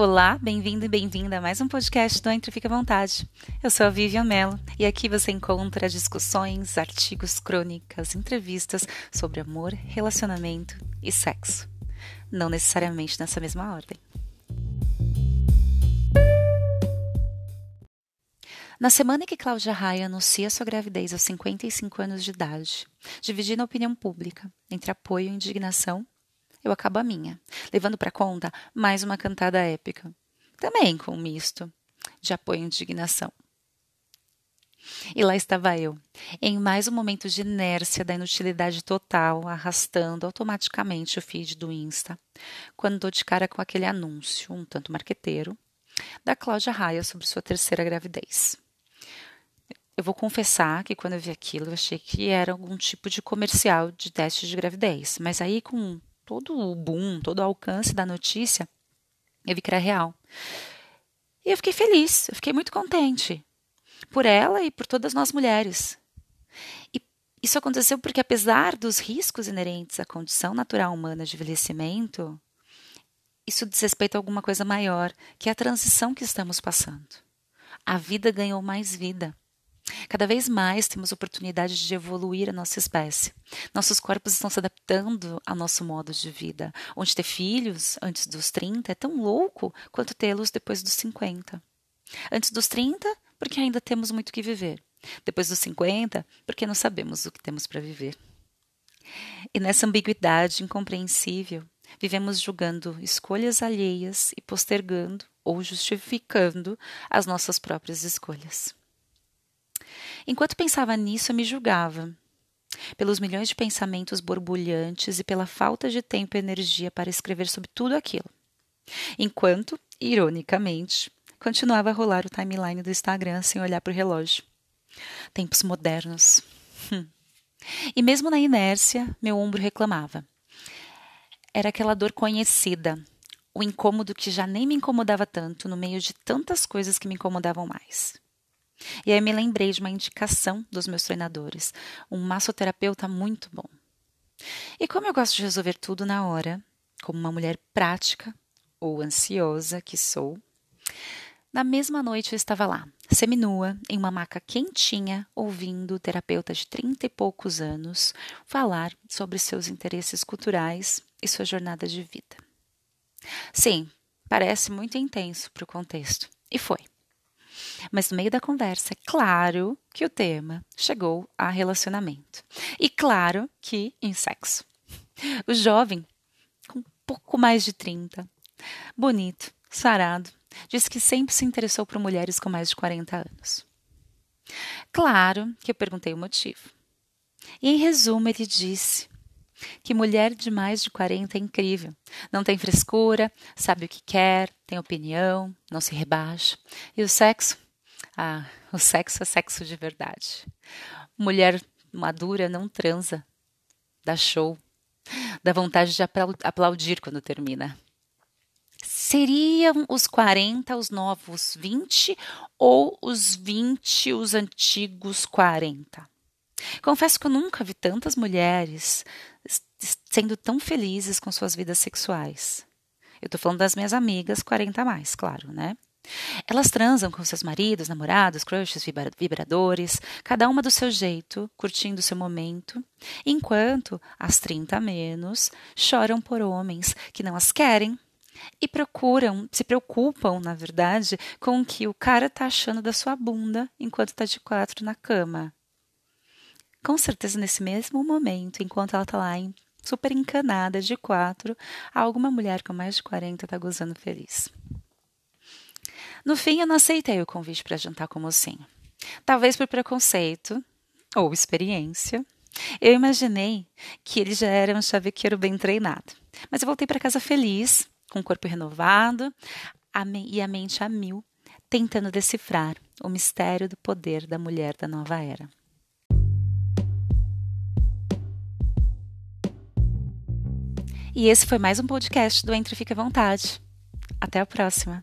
Olá, bem-vindo e bem-vinda a mais um podcast do Entre Fica à Vontade. Eu sou a Vivian Mello e aqui você encontra discussões, artigos, crônicas, entrevistas sobre amor, relacionamento e sexo. Não necessariamente nessa mesma ordem. Na semana em que Cláudia Raia anuncia sua gravidez aos 55 anos de idade, dividindo a opinião pública entre apoio e indignação, eu acabo a minha, levando para conta mais uma cantada épica, também com um misto de apoio e indignação. E lá estava eu, em mais um momento de inércia da inutilidade total, arrastando automaticamente o feed do Insta, quando dou de cara com aquele anúncio, um tanto marqueteiro, da Cláudia Raia sobre sua terceira gravidez. Eu vou confessar que quando eu vi aquilo, eu achei que era algum tipo de comercial de teste de gravidez, mas aí com todo o boom, todo o alcance da notícia, eu vi que era real. E eu fiquei feliz, eu fiquei muito contente por ela e por todas nós mulheres. E isso aconteceu porque, apesar dos riscos inerentes à condição natural humana de envelhecimento, isso diz respeito a alguma coisa maior, que é a transição que estamos passando. A vida ganhou mais vida. Cada vez mais temos oportunidade de evoluir a nossa espécie. Nossos corpos estão se adaptando ao nosso modo de vida, onde ter filhos antes dos 30 é tão louco quanto tê-los depois dos 50. Antes dos 30, porque ainda temos muito que viver. Depois dos 50, porque não sabemos o que temos para viver. E nessa ambiguidade incompreensível, vivemos julgando escolhas alheias e postergando ou justificando as nossas próprias escolhas. Enquanto pensava nisso, eu me julgava. Pelos milhões de pensamentos borbulhantes e pela falta de tempo e energia para escrever sobre tudo aquilo. Enquanto, ironicamente, continuava a rolar o timeline do Instagram sem olhar para o relógio. Tempos modernos. Hum. E mesmo na inércia, meu ombro reclamava. Era aquela dor conhecida, o incômodo que já nem me incomodava tanto no meio de tantas coisas que me incomodavam mais. E aí me lembrei de uma indicação dos meus treinadores, um massoterapeuta muito bom. E como eu gosto de resolver tudo na hora, como uma mulher prática ou ansiosa que sou, na mesma noite eu estava lá, seminua, em uma maca quentinha, ouvindo o terapeuta de trinta e poucos anos falar sobre seus interesses culturais e sua jornada de vida. Sim, parece muito intenso para o contexto, e foi. Mas no meio da conversa, é claro que o tema chegou a relacionamento. E claro que em sexo. O jovem, com pouco mais de 30, bonito, sarado, disse que sempre se interessou por mulheres com mais de 40 anos. Claro que eu perguntei o motivo. E em resumo, ele disse que mulher de mais de 40 é incrível. Não tem frescura, sabe o que quer, tem opinião, não se rebaixa. E o sexo? Ah, o sexo é sexo de verdade. Mulher madura não transa, dá show, dá vontade de aplaudir quando termina. Seriam os 40 os novos 20 ou os 20 os antigos 40? Confesso que eu nunca vi tantas mulheres sendo tão felizes com suas vidas sexuais. Eu estou falando das minhas amigas 40 a mais, claro, né? Elas transam com seus maridos, namorados, crushes, vibradores, cada uma do seu jeito, curtindo seu momento, enquanto as 30 a menos choram por homens que não as querem e procuram, se preocupam, na verdade, com o que o cara tá achando da sua bunda enquanto tá de quatro na cama. Com certeza, nesse mesmo momento, enquanto ela tá lá em, super encanada de quatro, alguma mulher com mais de 40 tá gozando feliz. No fim, eu não aceitei o convite para jantar com o mocinho. Talvez por preconceito ou experiência. Eu imaginei que ele já era um chavequeiro bem treinado. Mas eu voltei para casa feliz, com o corpo renovado a e a mente a mil, tentando decifrar o mistério do poder da mulher da nova era. E esse foi mais um podcast do Entre Fica à Vontade. Até a próxima!